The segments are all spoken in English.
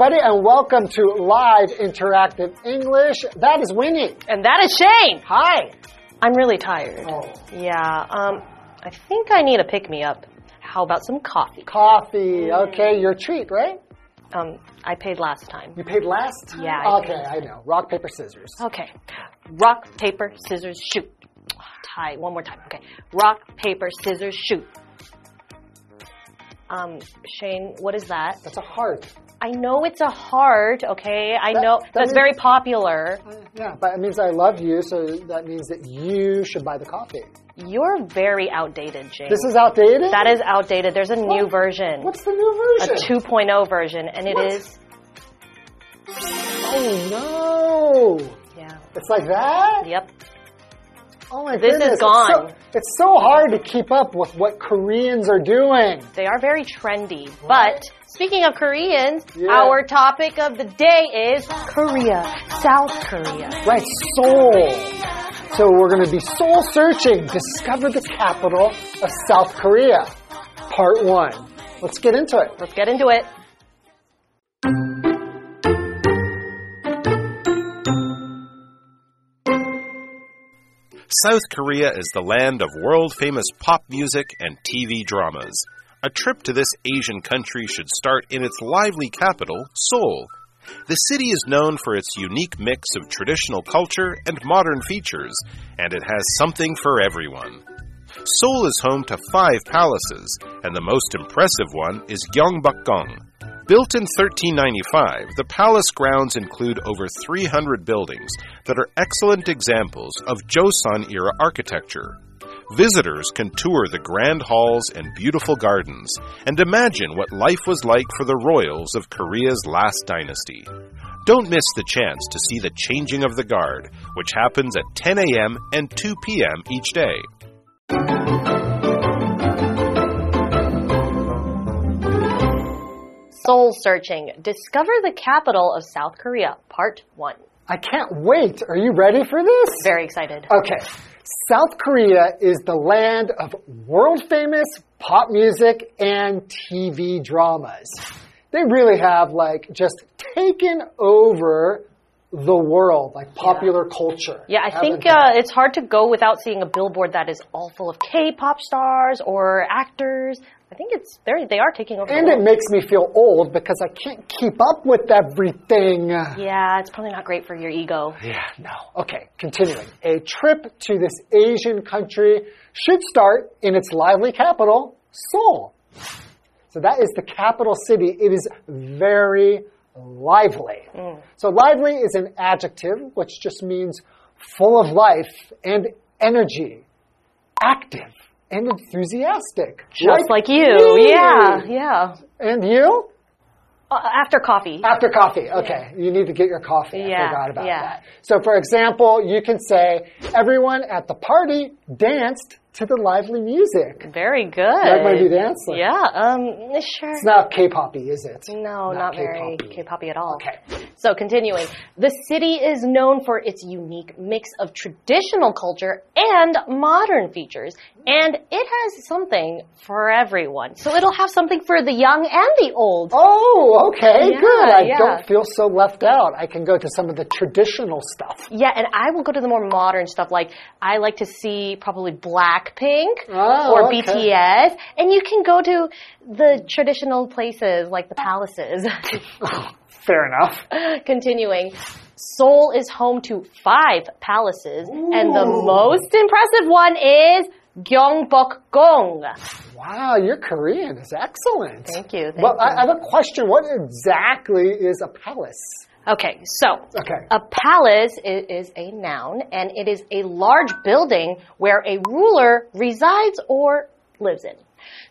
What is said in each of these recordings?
everybody, and welcome to Live Interactive English. That is Winnie. And that is Shane. Hi. I'm really tired. Oh. Yeah, um, I think I need a pick me up. How about some coffee? Coffee. Okay, your treat, right? Um, I paid last time. You paid last time? Yeah, I Okay, I know. Rock, paper, scissors. Okay. Rock, paper, scissors, shoot. Tie. One more time. Okay. Rock, paper, scissors, shoot. Um, Shane, what is that? That's a heart. I know it's a heart, okay? I That- know that that's very popular. Uh, Yeah, but it means I love you, so that means that you should buy the coffee. You're very outdated, Shane. This is outdated? that is outdated. There's a new version. What's the new version? a version? 2.0 version, and it What? is. Oh, no. Yeah. It's like that? Yep. Oh, my This is goodness. It's gone. so, it's so hard to keep up with what Koreans are doing. They are very trendy. Right. But speaking of Koreans, Yeah. our topic of the day is Korea, South Korea. Right, Seoul. So we're going to be soul searching. Discover the capital of South Korea. Part one. Let's get into it. Let's get into it. South Korea is the land of world famous pop music and TV dramas. A trip to this Asian country should start in its lively capital, Seoul. The city is known for its unique mix of traditional culture and modern features, and it has something for everyone. Seoul is home to five palaces, and the most impressive one is Gyeongbokgung. Built in 1395, the palace grounds include over 300 buildings that are excellent examples of Joseon era architecture. Visitors can tour the grand halls and beautiful gardens and imagine what life was like for the royals of Korea's last dynasty. Don't miss the chance to see the changing of the guard, which happens at 10 a.m. and 2 p.m. each day. Soul searching. Discover the capital of South Korea, part one. I can't wait. Are you ready for this? Very excited. Okay. South Korea is the land of world famous pop music and TV dramas. They really have like just taken over the world, like popular culture. Yeah, I think uh, it's hard to go without seeing a billboard that is all full of K-pop stars or actors. I think it's very they are taking over. and it makes me feel old because I can't keep up with everything. Yeah, it's probably not great for your ego. Yeah, no. Okay, continuing. A trip to this Asian country should start in its lively capital, Seoul. So that is the capital city. It is very lively. So lively is an adjective which just means full of life and energy, active and enthusiastic. Just like you. me. Yeah, yeah. And you? Uh, after coffee. After coffee. Okay. You need to get your coffee. I Yeah, forgot about yeah. that. So, for example, you can say, everyone at the party danced to the lively music. Very good. That might be dancing. Yeah, um, sure. It's not K-poppy, is it? No, not, very K-poppy. At all. Okay. So continuing, the city is known for its unique mix of traditional culture and modern features, and it has something for everyone. So it'll have something for the young and the old. Oh, okay, Yeah, good. I yeah. don't feel so left out. I can go to some of the traditional stuff. Yeah, and I will go to the more modern stuff. Like I like to see probably Blackpink Oh, or okay. BTS, and you can go to the traditional places like the palaces. Fair enough. Continuing, Seoul is home to five palaces, and the most impressive one is Gyeongbokgung. Wow, your Korean is excellent. Thank you. Thank Well, you. I I have a question. What exactly is a palace? Okay, so Okay. a palace i- is a noun, and it is a large building where a ruler resides or lives in.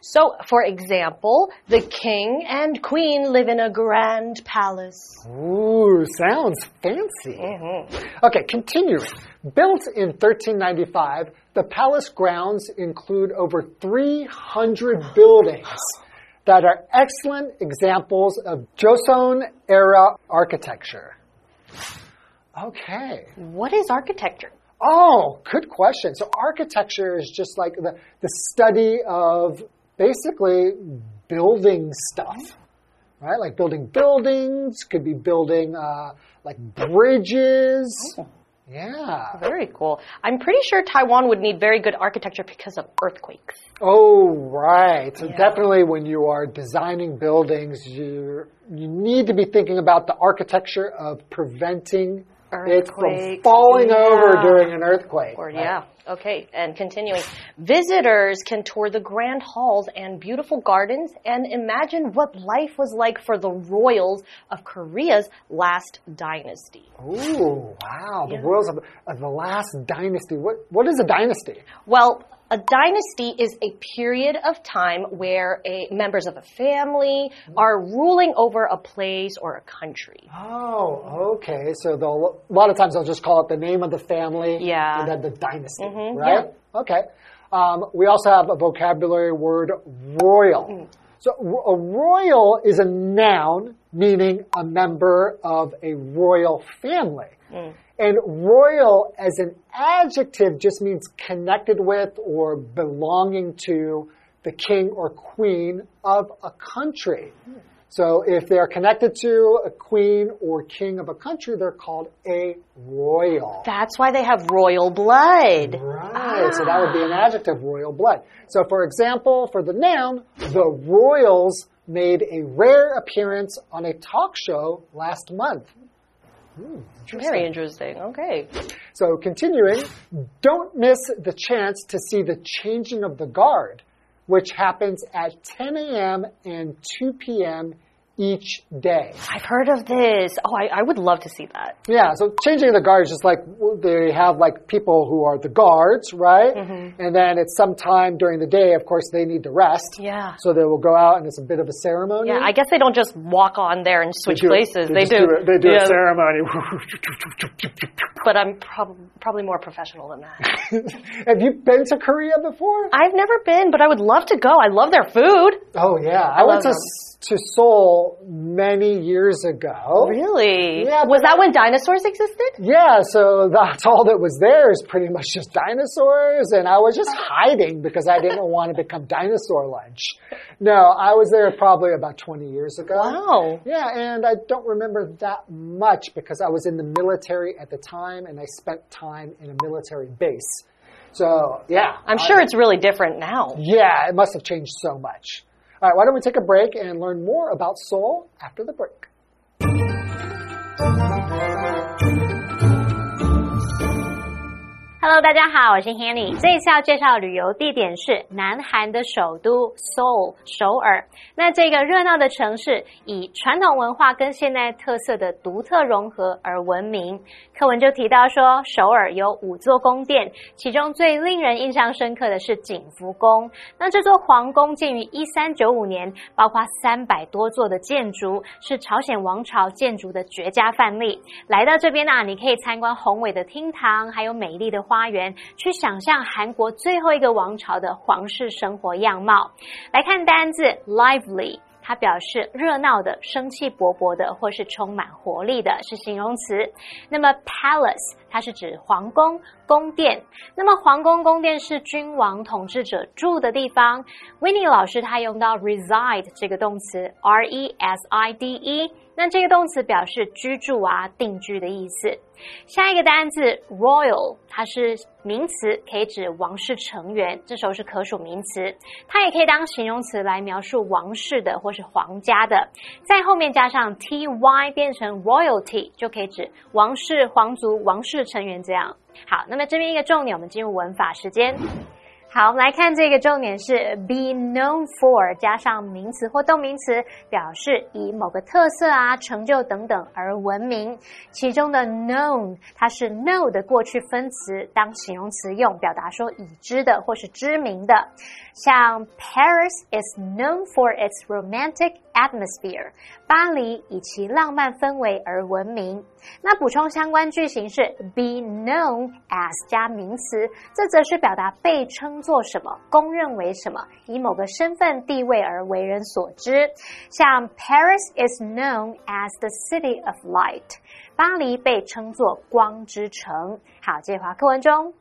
So, for example, the king and queen live in a grand palace. Ooh, sounds fancy. Mm-hmm. Okay, continuing. Built in 1395, the palace grounds include over 300 buildings that are excellent examples of Joseon era architecture. Okay. What is architecture? Oh, good question. So architecture is just like the, the study of basically building stuff, right? Like building buildings, could be building uh, like bridges. Oh. Yeah. Very cool. I'm pretty sure Taiwan would need very good architecture because of earthquakes. Oh, right. So Yeah. definitely when you are designing buildings, you you need to be thinking about the architecture of preventing it from falling over during an earthquake. Or right? yeah. Okay, and continuing. Visitors can tour the grand halls and beautiful gardens and imagine what life was like for the royals of Korea's last dynasty. Ooh, wow. The royals of, of the last dynasty. What what is a dynasty? Well, a dynasty is a period of time where a, members of a family are ruling over a place or a country. Oh, okay. So a lot of times they'll just call it the name of the family Yeah. and then the dynasty, Mhm, right? Okay. Um, we also have a vocabulary word royal. Mm. So a royal is a noun meaning a member of a royal family. Mm. And royal as an adjective just means connected with or belonging to the king or queen of a country. So if they're connected to a queen or king of a country, they're called a royal. That's why they have royal blood. Right. So that would be an ah. adjective, royal blood. So for example, for the noun, the royals made a rare appearance on a talk show last month. Hmm, interesting. Very interesting. Okay. So continuing, don't miss the chance to see the changing of the guard, which happens at 10 a.m. and 2 p.m. each day. I've heard of this. Oh, I, I would love to see that. Yeah, so changing the guard is just like they have like people who are the guards, right? Mm-hmm. And then it's sometime during the day, of course, they need to rest. Yeah. So they will go out and it's a bit of a ceremony. Yeah, I guess they don't just walk on there and switch do- places. They, just do. a, they do yeah, a ceremony. But I'm prob probably more professional than that. have you been to Korea before? I've never been, but I would love to go. I love their food. Oh yeah, I, love went to them. to Seoul many years ago. Really? Yeah, Was that when dinosaurs existed? Yeah, so that's all that was there is pretty much just dinosaurs, and I was just hiding because I didn't want to become dinosaur lunch. No, I was there probably about 20 years ago. Wow. Yeah, and I don't remember that much because I was in the military at the time and I spent time in a military base. So, yeah. I'm I- sure it's really different now. Yeah, it must have changed so much. All right, why don't we take a break and learn more about Seoul after the break?，Hello，大家好，我是 Hanny。这一次要介绍的旅游地点是南韩的首都 Seoul 首尔。那这个热闹的城市以传统文化跟现代特色的独特融合而闻名。课文就提到说，首尔有五座宫殿，其中最令人印象深刻的是景福宫。那这座皇宫建于一三九五年，包括三百多座的建筑，是朝鲜王朝建筑的绝佳范例。来到这边呢、你可以参观宏伟的厅堂，还有美丽的花园，去想象韩国最后一个王朝的皇室生活样貌。来看单字 lively。它表示热闹的、生气勃勃的，或是充满活力的，是形容词。那么 palace 它是指皇宫、宫殿。那么皇宫、宫殿是君王统治者住的地方。w i n n i e 老师他用到 reside 这个动词，r e s i d e，那这个动词表示居住啊、定居的意思。下一个单字 royal，它是名词，可以指王室成员，这时候是可数名词。它也可以当形容词来描述王室的或是皇家的，在后面加上 t y 变成 royalty，就可以指王室、皇族、王室成员这样。好，那么这边一个重点，我们进入文法时间。好，我们来看这个重点是 be known for 加上名词或动名词，表示以某个特色啊、成就等等而闻名。其中的 known 它是 know 的过去分词，当形容词用，表达说已知的或是知名的。像 Paris is known for its romantic atmosphere，巴黎以其浪漫氛围而闻名。那补充相关句型是 be known as 加名词，这则是表达被称作什么，公认为什么，以某个身份地位而为人所知。像 Paris is known as the city of light，巴黎被称作光之城。好，这话课文中。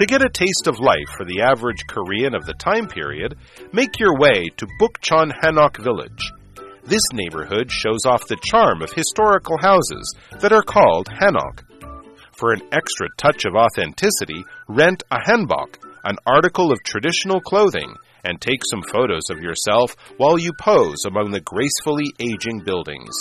To get a taste of life for the average Korean of the time period, make your way to Bukchon Hanok Village. This neighborhood shows off the charm of historical houses that are called hanok. For an extra touch of authenticity, rent a hanbok, an article of traditional clothing, and take some photos of yourself while you pose among the gracefully aging buildings.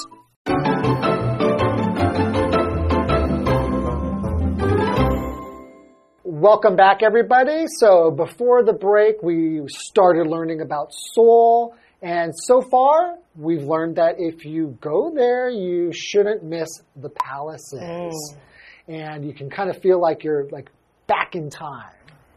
Welcome back, everybody. So, before the break, we started learning about Seoul. And so far, we've learned that if you go there, you shouldn't miss the palaces. Mm. And you can kind of feel like you're like back in time.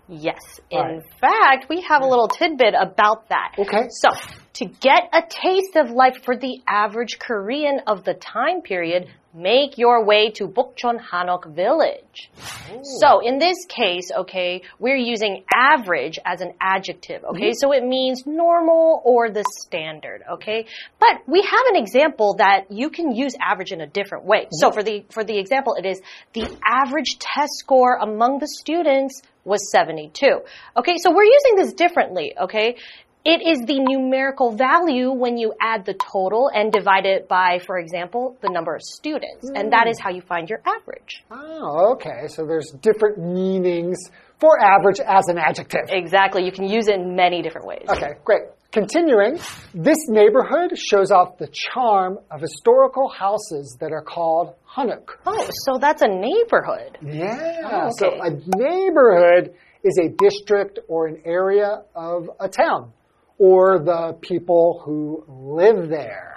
Yes. In Right. fact, we have a little tidbit about that. Okay. So, to get a taste of life for the average Korean of the time period, make your way to Bukchon Hanok village. Oh. So, in this case, okay, we're using average as an adjective, okay? Mm-hmm. So it means normal or the standard, okay? But we have an example that you can use average in a different way. So mm-hmm. for the for the example, it is the average test score among the students was 72. Okay, so we're using this differently, okay? It is the numerical value when you add the total and divide it by, for example, the number of students. And that is hmm. how you find your average. Oh, okay. So, there's different meanings for average as an adjective. Exactly. You can use it in many different ways. Okay, great. Continuing, this neighborhood shows off the charm of historical houses that are called Hanok. Oh, so that's a neighborhood. Yeah. Oh, So a neighborhood is a district or an area of a town or the people who live there.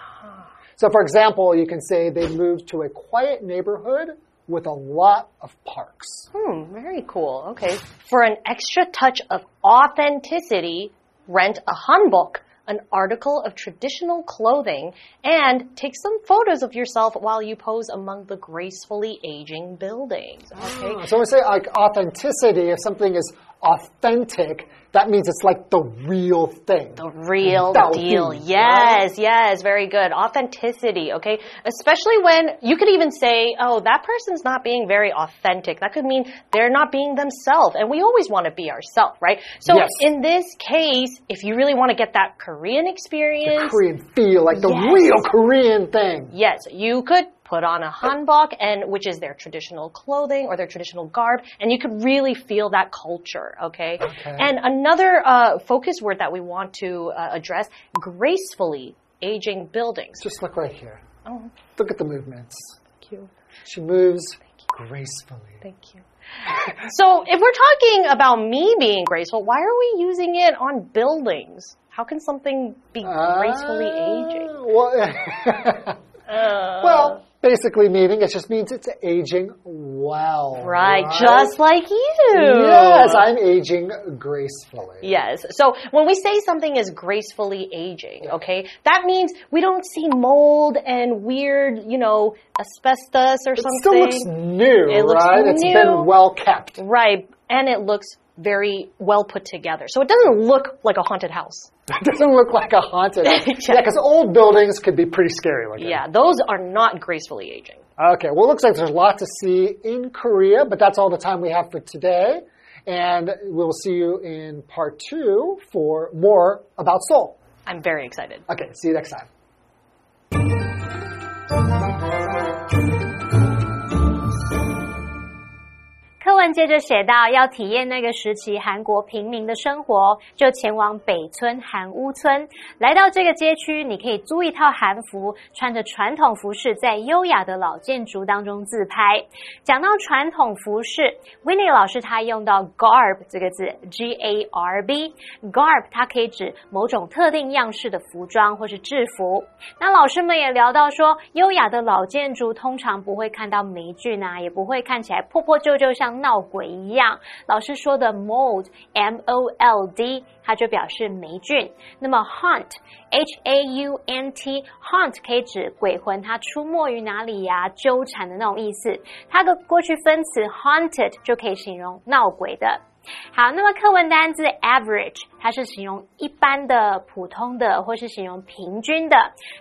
So, for example, you can say they moved to a quiet neighborhood with a lot of parks. Hmm, very cool. Okay. For an extra touch of authenticity, rent a hanbok, an article of traditional clothing, and take some photos of yourself while you pose among the gracefully aging buildings. Ah, okay. So, we say like authenticity, if something is authentic, that means it's like the real thing. The real Dao deal. Di, Yes, yes, very good. Authenticity, okay? Especially when you could even say, oh, that person's not being very authentic. That could mean they're not being themselves. And we always want to be ourselves, right? So Yes. in this case, if you really want to get that Korean experience, Korean feel, like the Yes. real Korean thing. yes, you could put on a hanbok and which is their traditional clothing or their traditional garb and you could really feel that culture okay, Okay. and another uh, focus word that we want to uh, address gracefully aging buildings. Just look right here. oh. Look at the movements. thank you. She moves gracefully. thank you. So if we're talking about me being graceful why are we using it on buildings? How can something be gracefully aging? Ah, Well, Uh, well, basically meaning it just means it's aging well. right just like you Yes, I'm aging gracefully. Yes. So when we say something is gracefully aging, okay, that means we don't see mold and weird, you know, asbestos or It something. It still looks new, It looks right? It's been well kept. right. And it looks very well put together. So it doesn't look like a haunted house. It doesn't look like a haunted. house. yeah, because old buildings could be pretty scary looking. Yeah, those are not gracefully aging. Okay, well, it looks like there's a lot to see in Korea, but that's all the time we have for today. And we'll see you in part two for more about Seoul. I'm very excited. Okay, see you next time. 接着写到，要体验那个时期韩国平民的生活，就前往北村韩屋村。来到这个街区，你可以租一套韩服，穿着传统服饰，在优雅的老建筑当中自拍。讲到传统服饰 w i n n i e 老师他用到 garb 这个字，G A R B，garb 它可以指某种特定样式的服装或是制服。那老师们也聊到说，优雅的老建筑通常不会看到霉菌啊，也不会看起来破破旧旧像闹鬼一样。老师说的 mold，m o l d，它就表示霉菌。那么 haunt，h a u n t，haunt 可以指鬼魂，它出没于哪里呀？纠缠的那种意思。它的过去分词 haunted 就可以形容闹鬼的。好，那么课文单字 average，它是形容一般的、普通的，或是形容平均的。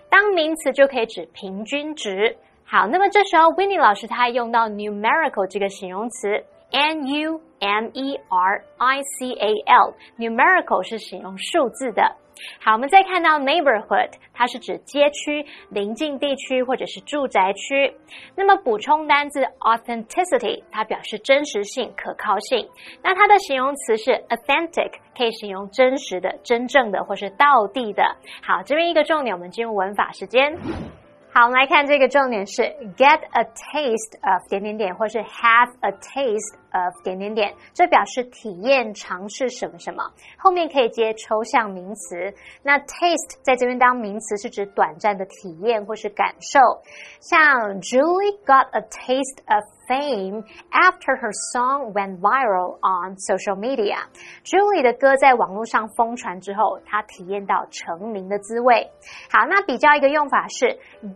当名词就可以指平均值。好，那么这时候 Winnie 老师他还用到 numerical 这个形容词，n u m e r i c a l，numerical 是形容数字的。好，我们再看到 neighborhood，它是指街区、邻近地区或者是住宅区。那么补充单字 authenticity，它表示真实性、可靠性。那它的形容词是 authentic，可以形容真实的、真正的或是道地的。好，这边一个重点，我们进入文法时间。好，我们来看这个重点是 get a taste of 点点点，或是 have a taste of 点点点，这表示体验、尝试什么什么。后面可以接抽象名词。那 taste 在这边当名词是指短暂的体验或是感受。像 Julie got a taste of fame after her song went viral on social media. Julie 的歌在网络上疯传之后，她体验到成名的滋味。好，那比较一个用法是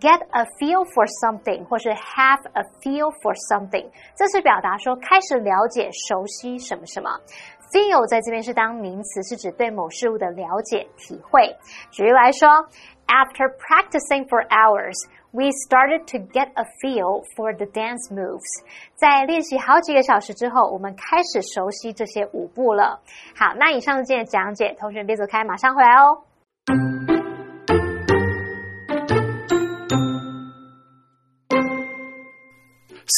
get a feel for something，或是 have a feel for something，这是表达说开始了解、熟悉什么什么。feel 在这边是当名词，是指对某事物的了解、体会。举例来说，After practicing for hours。 We started to get a feel for the dance moves。在练习好几个小时之后，我们开始熟悉这些舞步了。好，那以上是今天的讲解，同学别走开，马上回来哦。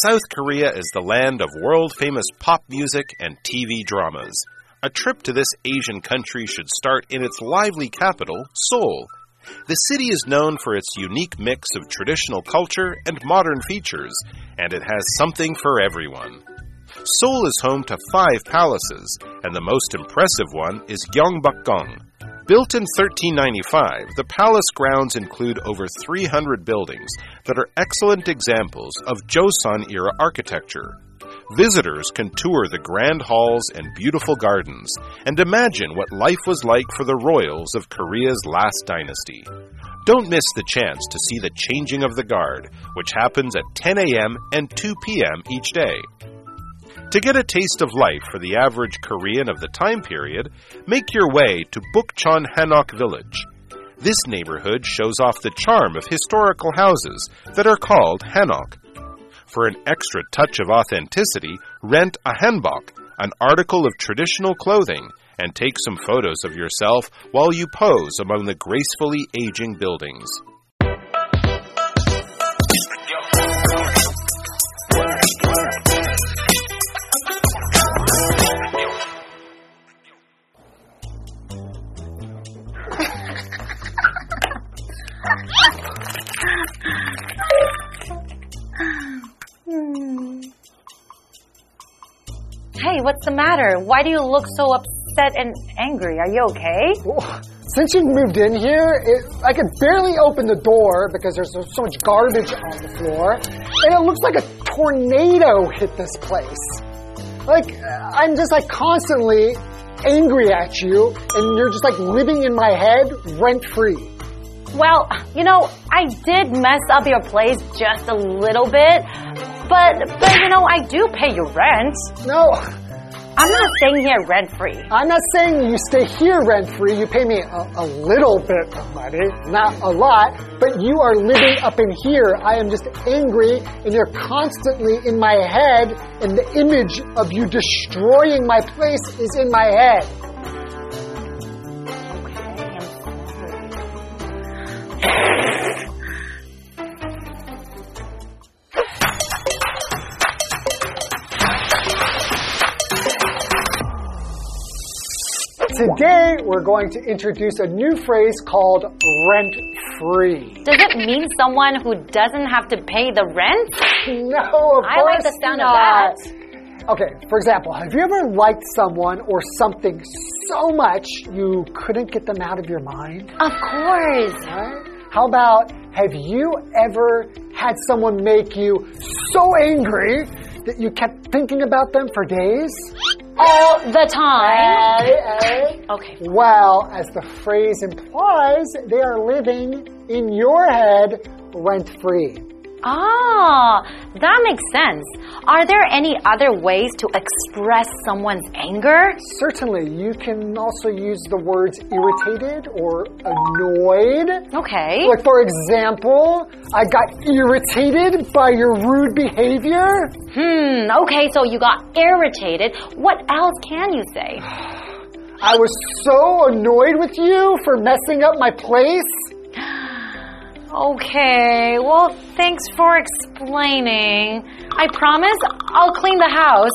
South Korea is the land of world famous pop music and TV dramas. A trip to this Asian country should start in its lively capital, Seoul. The city is known for its unique mix of traditional culture and modern features, and it has something for everyone. Seoul is home to five palaces, and the most impressive one is Gyeongbokgung. Built in 1395, the palace grounds include over 300 buildings that are excellent examples of Joseon era architecture. Visitors can tour the grand halls and beautiful gardens and imagine what life was like for the royals of Korea's last dynasty. Don't miss the chance to see the changing of the guard, which happens at 10 a.m. and 2 p.m. each day. To get a taste of life for the average Korean of the time period, make your way to Bukchon Hanok Village. This neighborhood shows off the charm of historical houses that are called Hanok for an extra touch of authenticity, rent a hanbok, an article of traditional clothing, and take some photos of yourself while you pose among the gracefully aging buildings. What's the matter? Why do you look so upset and angry? Are you okay? since you moved in here, it, I could barely open the door because there's so much garbage on the floor. And it looks like a tornado hit this place. Like, I'm just like constantly angry at you, and you're just like living in my head rent free. Well, you know, I did mess up your place just a little bit, but but you know, I do pay your rent. No, I'm not staying here rent free. I'm not saying you stay here rent free. You pay me a, a, little bit of money, not a lot, but you are living up in here. I am just angry and you're constantly in my head and the image of you destroying my place is in my head. Today, we're going to introduce a new phrase called rent free. Does it mean someone who doesn't have to pay the rent? No, of I like the sound not. of that. Okay, for example, have you ever liked someone or something so much you couldn't get them out of your mind? Of course. Right? How about have you ever had someone make you so angry that you kept thinking about them for days? All the time. Okay. Well, as the phrase implies, they are living in your head rent free. Ah, that makes sense. Are there any other ways to express someone's anger? Certainly, you can also use the words irritated or annoyed. Okay. Like, for example, I got irritated by your rude behavior. Hmm, okay, so you got irritated. What else can you say? I was so annoyed with you for messing up my place. Okay, well, thanks for explaining. I promise I'll clean the house.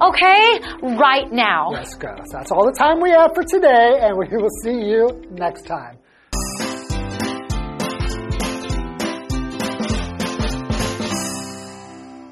Okay? Right now. Yes, girls. That's all the time we have for today, and we will see you next time.